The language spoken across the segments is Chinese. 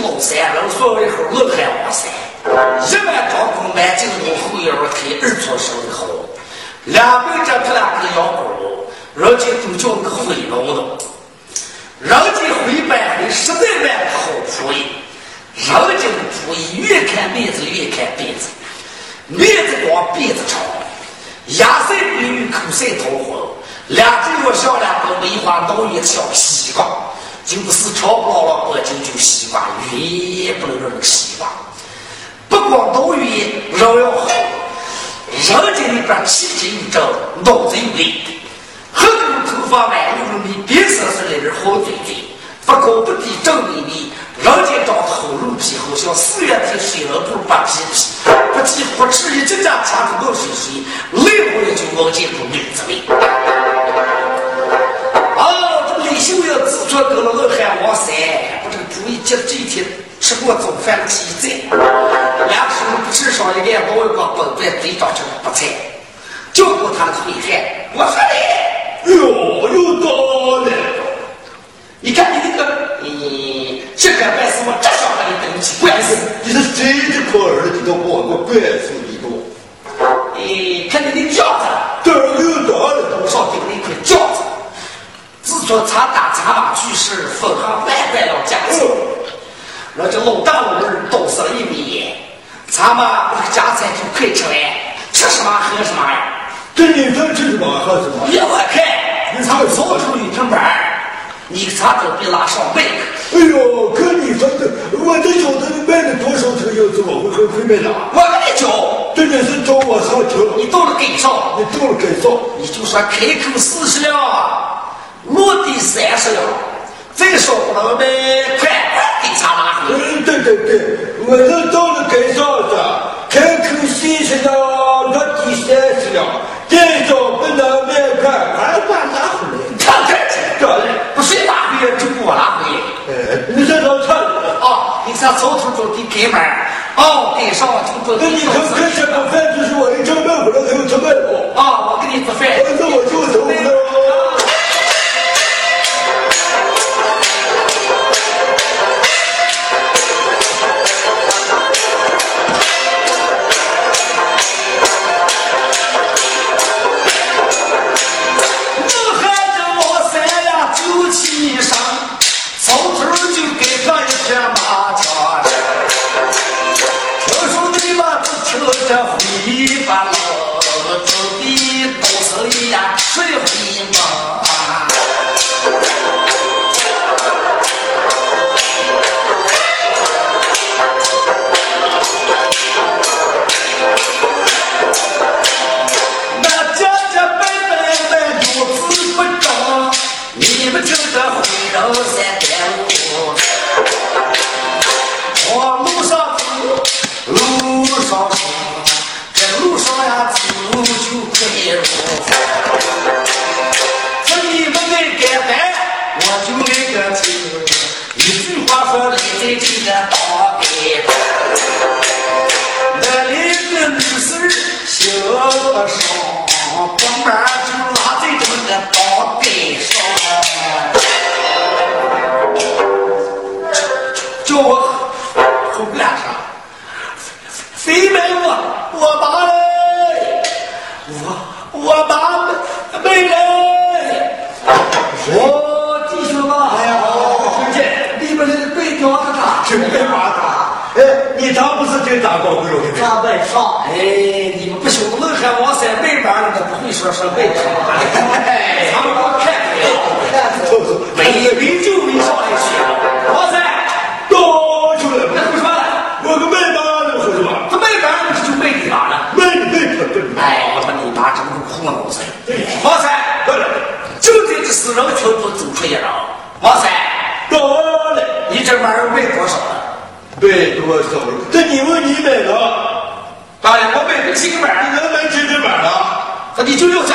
老三，然后以后我喊王三，一碗汤工满进了后腰，我开二座生意好，两杯这他两个羊羔，人家都叫我回笼子，人家回搬回实在办好主意，人家的主意越看面子越看鞭子，面子光辫子长，牙塞鼻与口塞通红，两只我像两个梅花刀也抢西瓜。就是是不好了我就就习惯，远不能让人习惯。不管多远，人要好，人家里边气质有正，脑子有力。很多头发白溜溜的，别说是来人好醉醉，不高不低正美丽。人家长得好肉皮，好像四月天水了头发皮皮，不计不吃一指甲掐住老水水，累不了就往见走，女子味。坐够了二海王三，我这个主意接这一天吃过早饭的鸡仔，两口子不吃上一个包外个本本嘴长成白菜，叫过他的崔太，我说你，哟，又到了，你看你这个，你这个办事我真想和你等不起，怪事，你是真的破儿子，我我管死你。说他打杂妈去世，粉哈败败到家中，那就老大老二倒死一米，咱们不个家产就可以吃嘞，吃什么喝什么呀？这你能吃什么喝什么？别块开，你咱们早出一天班，你咋都别拉上背。哎呦，可你说的，我这小子里卖了多少车就怎么会和亏卖的？我跟你讲，真的是找我上车。你到了给上，你到了给上，你就算开口四十两。落地三十两最少不能卖块块给茶啦嗯对对对我这到了街上的开口四十了落地三十了再找不到卖块块拉回来。看看这人不是拉回来就给我拉回来。你这老太啊你上从头做起改门啊改上就做。那你同这个饭就是我一家卖不了他就不卖货啊我给你做饭。到三点五。往路上走，路上行。这路上呀，走就快。这你不爱干饭，我就爱干。一句话说来，在这个大白。那个女儿行不上，哥们就拉在。子他，真没法打。哎，你咋不是就打高贵肉的？他背上，哎，你们不兄弟们还往山背板那个不会说说背他们，他们光看不了，走走，没没就没上来去，哇塞，多出来了。那会说了，我个妹妈能说什么？他背板不是就背给他了？妹妹可真哎，我把你妈整个糊弄死！王三，对了，就在这时，人群中走出一人。王三，到了，你这玩意儿卖多少了？卖多少了？这你问你买了？大爷，我卖的几个碗你能买几只板了？那你就要价。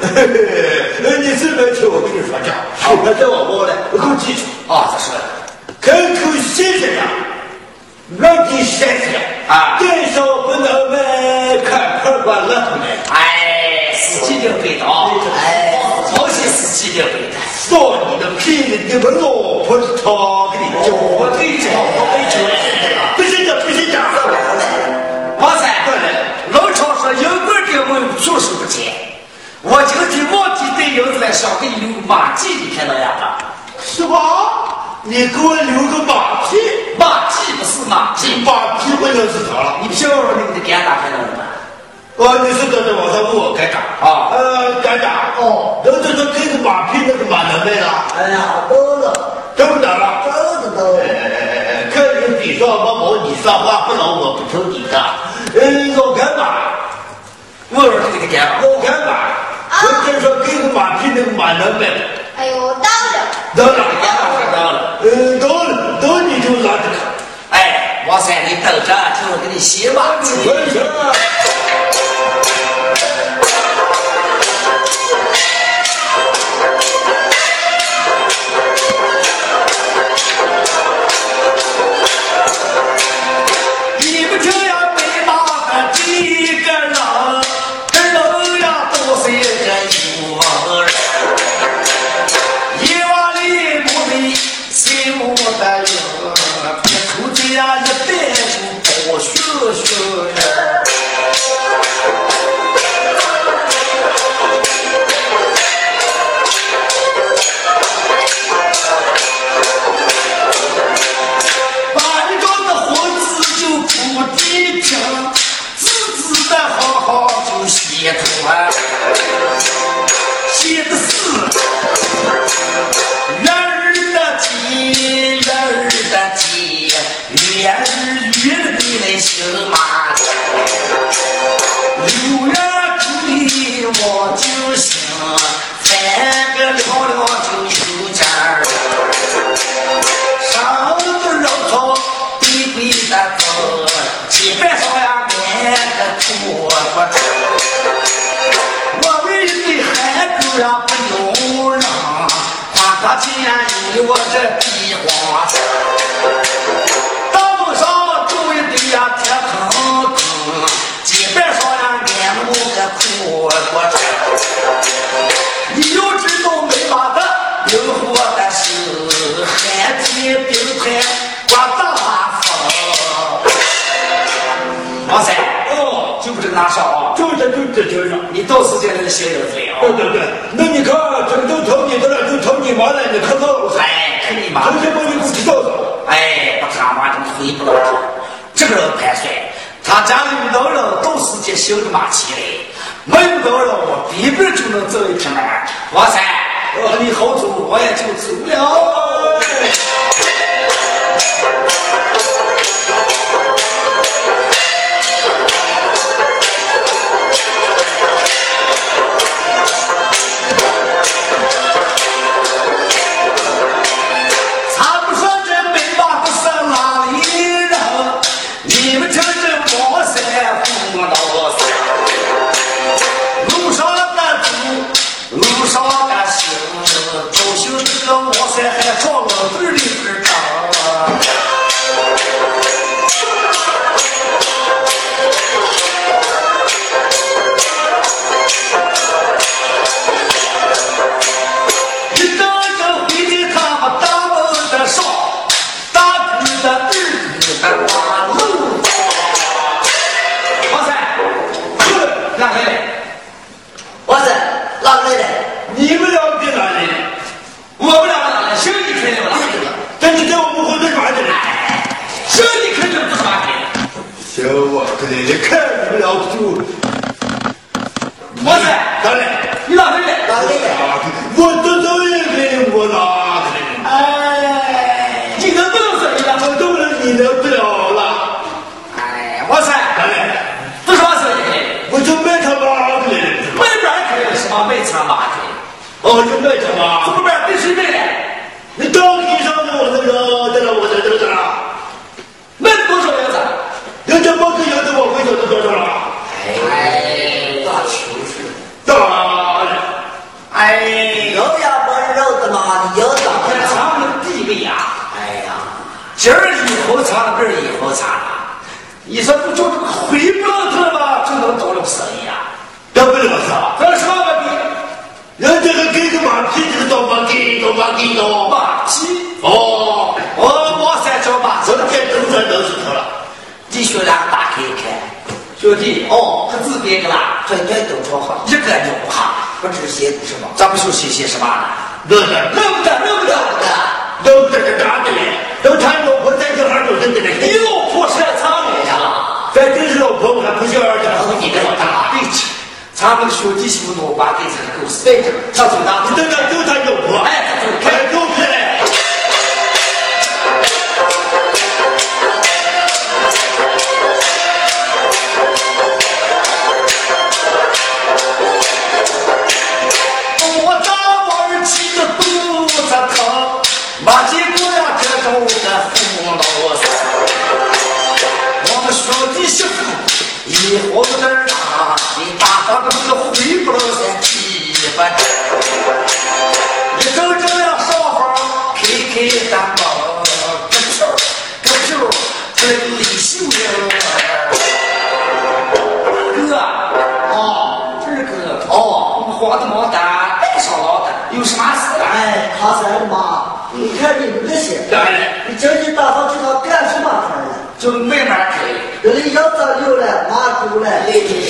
嘿嘿，那你是买车，我跟你说价。好，那再往后来，我给我记住，啊，这是开口谢谢呀，让你谢谢啊电商不能卖，看客观了不来。哎，司机定背的啊！哎，好些司机定背的。扫你的屁股，你们老婆是他给你教，我对着我没酒不是的，不是的。王三，老常说有官的我就是不见。我今天忘记带银子来，想给你留个马迹，你看到呀？是吧？你给我留个马屁，马迹不是马迹，马屁不能是他了。你不晓得那个干打开了？哦，你是在这网上问我该打啊呃，该打。哦，然后就说这个马屁那个马能卖了，哎呀，都了，真不打了。都的都。哎，看你比上毛毛，你说话不老，我不听你的。嗯，老干马，我说这个干嘛？老干马，我就说这个马屁那个马能卖。哎呦，到了，到了，干嘛是到了？嗯，到了，到你就拿着看。哎，王三，你等着，听我给你写马迹。这就是。你到时间来写有子了。对对对，那你看，这个都投你的了，都投你妈了，你可到了？哎，看你妈！同学们，你不知道的。哎，我他妈的回不了头。这个人盘算，他家里遇到人到时间行个马起来，没遇到人我必边就能走一匹马。王三，我和你好走，我也就走了。行，这我塞还撞了字的字儿。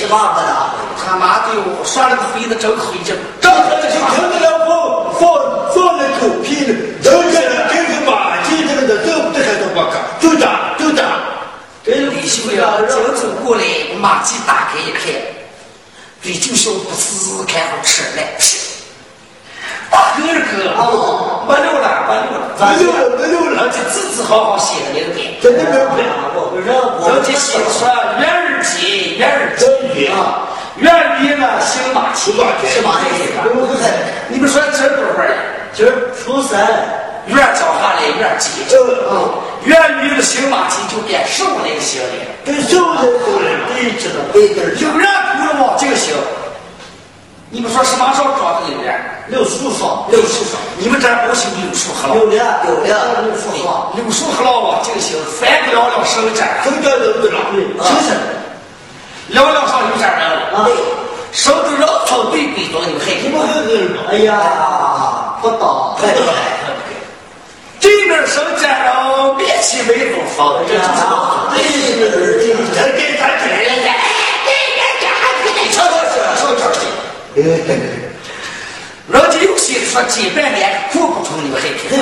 嘛个的？他妈的哟，耍了个肥的真黑劲，整天就听得了放放放那狗屁呢，人家人给个马鸡这个的，都不这还都不干，就打就打。这李秀英走走过来，马季打开一看，李就小不是开会吃来，大哥二哥，哦没溜了，没溜了，没溜了没溜了而且字字好好写的那个点。真的没有办我不是我人家写说月儿节，月儿节真绝啊，月儿节呢姓马七，马七是嘛意思？你们说这多会儿了？今儿初三，月儿叫下来月儿节，嗯月儿月的姓马七就变瘦那个姓了。跟瘦的都人对知道。对对有人读了吗？这个姓，你们说什么时候装的有人？六叔说，柳树上，你们这儿不姓柳树和有老？了有了，六叔说，柳树和老啊，这个姓翻不了了生这儿，什么叫人不知道？就是聊聊上有这儿人了。啊，生个人头对比多，你们还你们还？哎呀，不倒，不得来。这边生这人面气没多放，这就是我。对对对对，人给咱起来了，你瞧瞧这手指儿人家有些说几百年过不成，你们还听？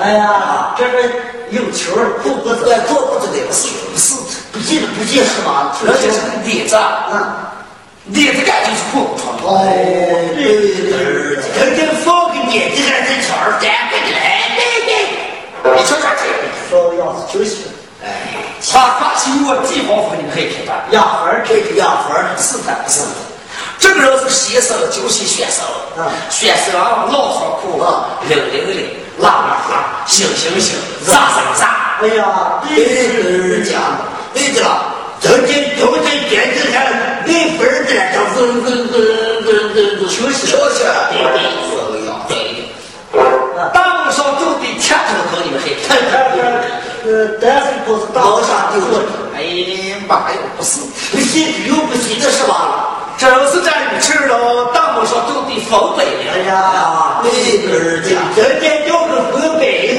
哎呀，这个有球儿，不不对，做不对，不是不是，不记得不记是吧？人家是个底子，嗯，底子干就是过不成。哦，对对对，人家放个眼睛还是巧儿，咱不来。你瞧瞧这，说要是休息，他发起我地方风，你们还听吧？压分儿这个压分儿，是的，是的。这个人是写手，就是学生。嗯选手啊，老穿裤，溜溜溜，拉拉拉，行行行，咋咋咋。哎呀，对是不是大往上丢了，哎呀妈呀，不是，不信又不信，这是吧？真是在你吃了，大路上就得防北哎了。呀，对对对，人家就是河北，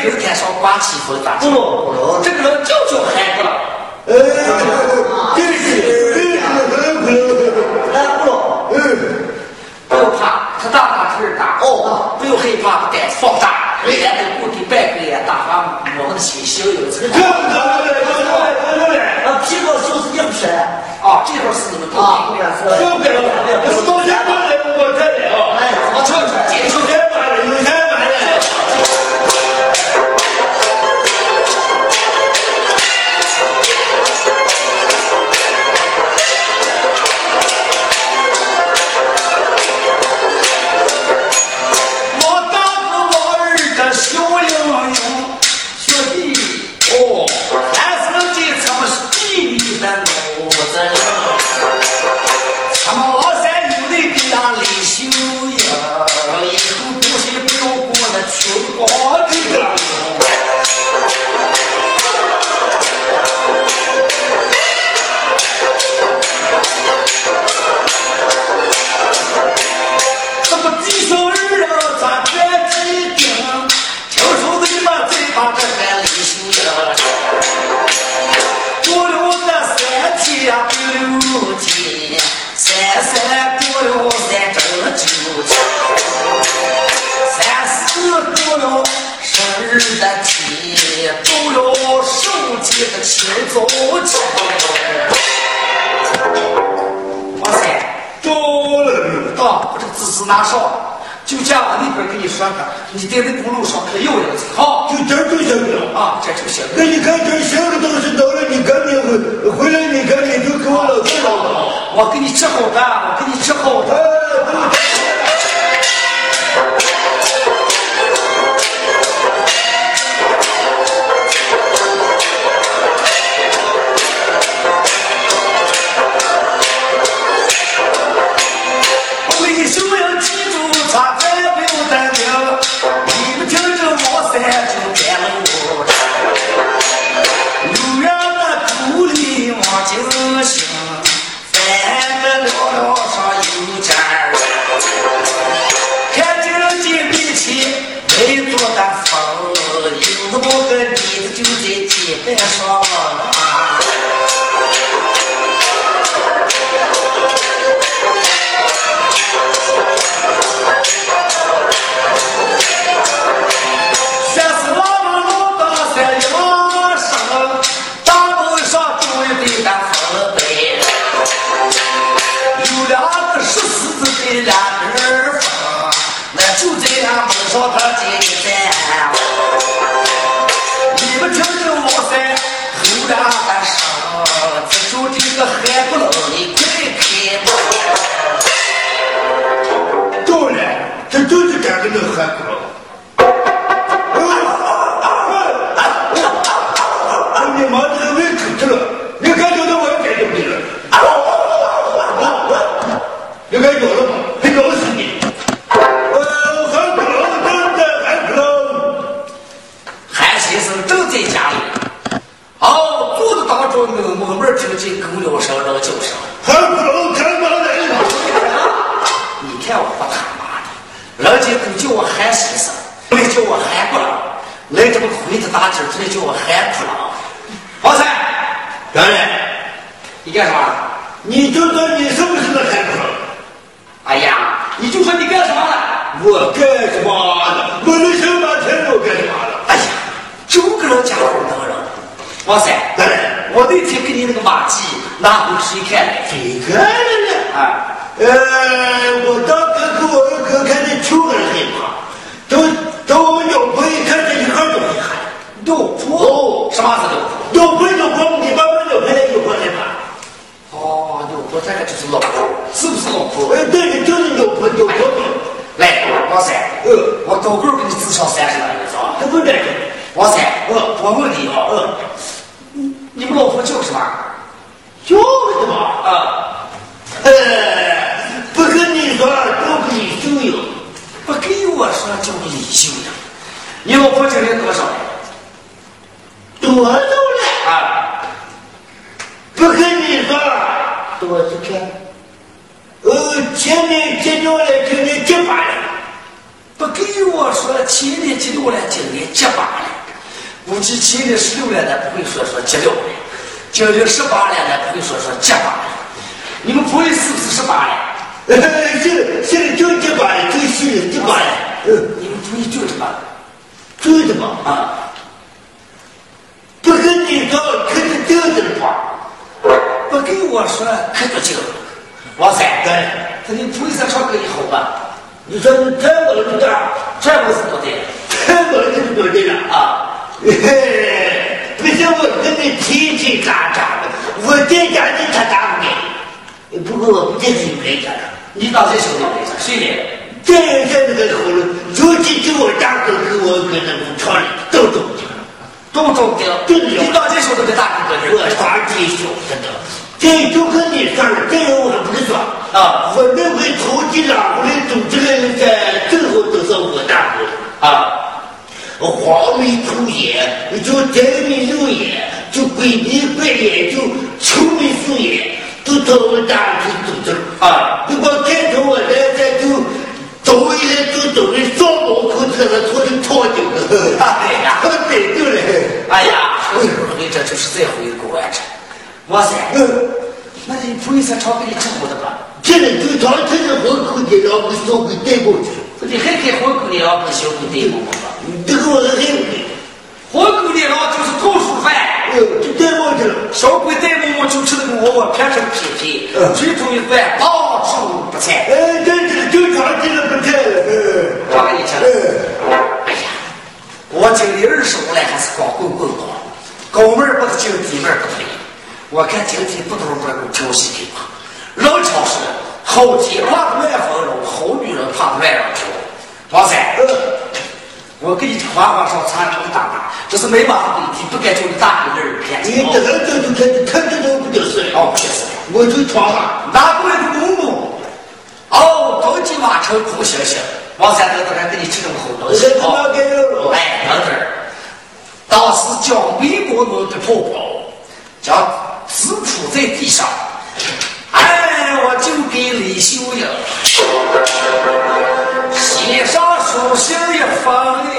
雪在冰天上刮起风咋？不能不能，这个人就叫海哥。哎，这是这是很可哎不能，嗯，不要怕，他大大是大哦，不要害怕，不带放大，人家在故地拜个呀，大发我们的心心有这这么着来，这么来，这么来，啊，皮高就是硬山，啊，这会儿是你们都啊，明白。是这么来，我节的清早起。哇塞！到了没有？啊，我这个姿势拿上，就这样那边跟你说个，你在那公路上可有人好就这就行了。啊，这就行。那你看这行的东西到了，你赶紧回回来，你赶紧就给我老子了。我给你治好的，我给你治好的。妮子就在街边坐的当中呢，默默听见狗叫声、人叫声。海骨龙干嘛来了？你看我不他妈的，人家都叫我喊先生，没叫我韩国郎，来这么亏的大劲儿，这叫我韩苦郎。王三，当然，你干什么？你就说你是不是那海骨龙？哎呀，你就说你干什么了？我干什么呢？我能想半天我干什么了？哎呀，就个人家伙能人。王三，当然，我那天给你那个马季拿回去一看来？谁干了呢？啊，呃，我大哥跟我二哥看见穷人害怕，都都鸟婆一看这一下就害怕。六婆，什么是六婆？鸟婆鸟婆，你爸爸鸟婆鸟婆害怕。哦，六婆这个就是老婆，是不是老婆？哎，对，就是鸟婆鸟婆。来，王三，呃，我高个给你至少三十万，是吧？这不对，王三，嗯我问你啊，嗯，你们老婆叫什么？叫什么？啊，呃，不跟你说，都跟你秀英。不跟我说叫李秀英。你老婆今年多少了？多少了？啊，不跟你说，我去看。呃，前年接到了，今年结巴了。不给我说前年接到了，今年结巴了。估计前年十六了，咱不会说说结了了。今年十八了，咱不会说说结巴了。你们朋友是不是十八了？呃，现现在就结巴了，就是结巴了。嗯，你们朋友就这么，就这么啊。不跟你说，可是这样子的话，不给我说，可不行。王三，对，他你为啥唱歌以后吧？你说你太忙了的，这不是多的，太忙了就是多的了啊！嘿嘿，不行我跟你天天打仗的，我在家里他打不给。不过我不在这里来家了，你到这兄弟来家，谁来？这样现在个好了，尤其就我大哥跟我跟那个厂里都懂的。都懂的，你到这时候都大哥哥，我大弟兄真的，这就跟你说了，这个我不说啊。我那回投机拉过来组织了一个，最后都是我大哥啊。黄眉粗眼，就宅眉露眼，就鬼眉怪眼，就愁眉素眼，都到我大去走走啊。如果开头我来这就走一来就走的双毛裤子上脱的套酒的，哎呀，对对了。哎呀，我这这就是再回过来着。哇塞，那你不会再炒给你吃苦的吧？这个就炒成了火锅的，然后小鬼带过去。你还给带过去了。小鬼带过我就吃那个馍馍片成皮皮，最重一饭到处不菜。哎，这这就炒起了不菜了。炒给你吃。哎呀，我今年二十五了，还是光棍棍光，高门不得进，低门不退。我看今天不都是不能调戏给我。老常说，好鸡怕乱风肉，好女人怕乱让条。王三，我给你花花上餐厅打打，这是没办法问题，不该叫你大哥人骗你这个这就看看这都不就是了。哦，不就是。我就闯了，拿过来的公公。哦，着急马车哭行行。王三等等，还给你吃这么好东西。哦，哎，等等，当时将美国弄的泡泡，将纸铺在地上。哎，我就给李秀英上书信一封哎。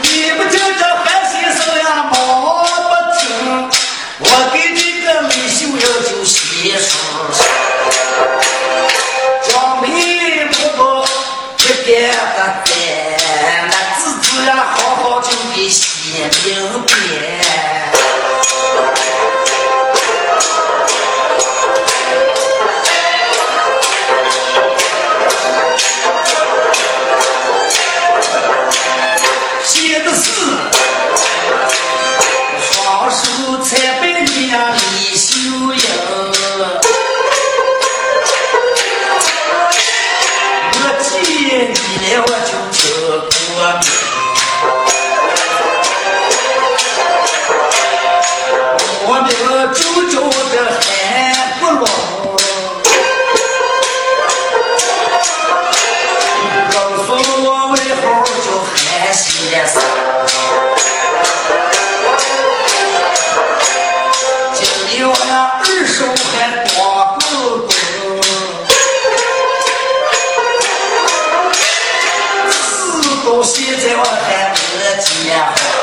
你不听这韩先生呀，毛不听，我给这个李秀英就写书写没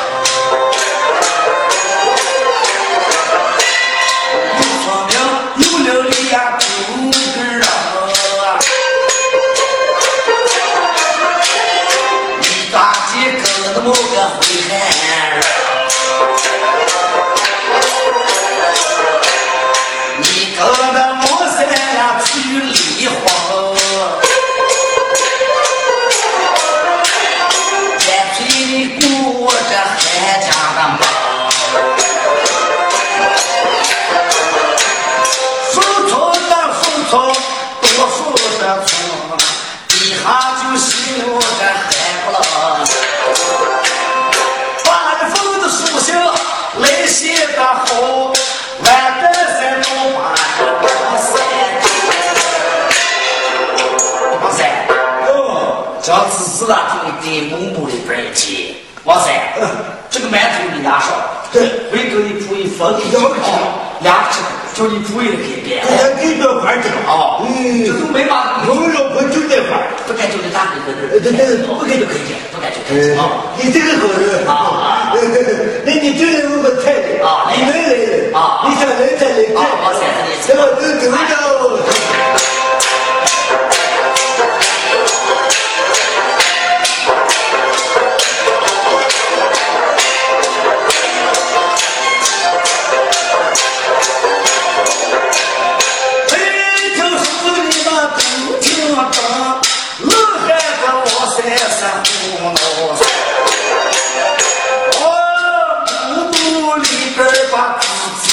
叫自自然就给蒙古的本儿去。哇塞，这个馒头你压少，对，会给你铺一分给要吃，压吃，叫你铺一个给别。这块钱。哦，嗯，这都没嘛，我们老婆就这块，不该就得打给呃，这这不该就可以见，不该就可以啊。你这个好人啊，那你这来我们菜的啊，你能来的啊，你想来再来啊，哇塞，这个都知道。屋里边把裤子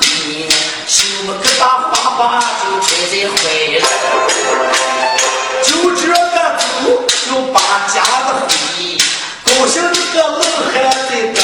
编，绣了个大花把就揣在怀里。就这个猪就把家的回，高兴的个老汉子干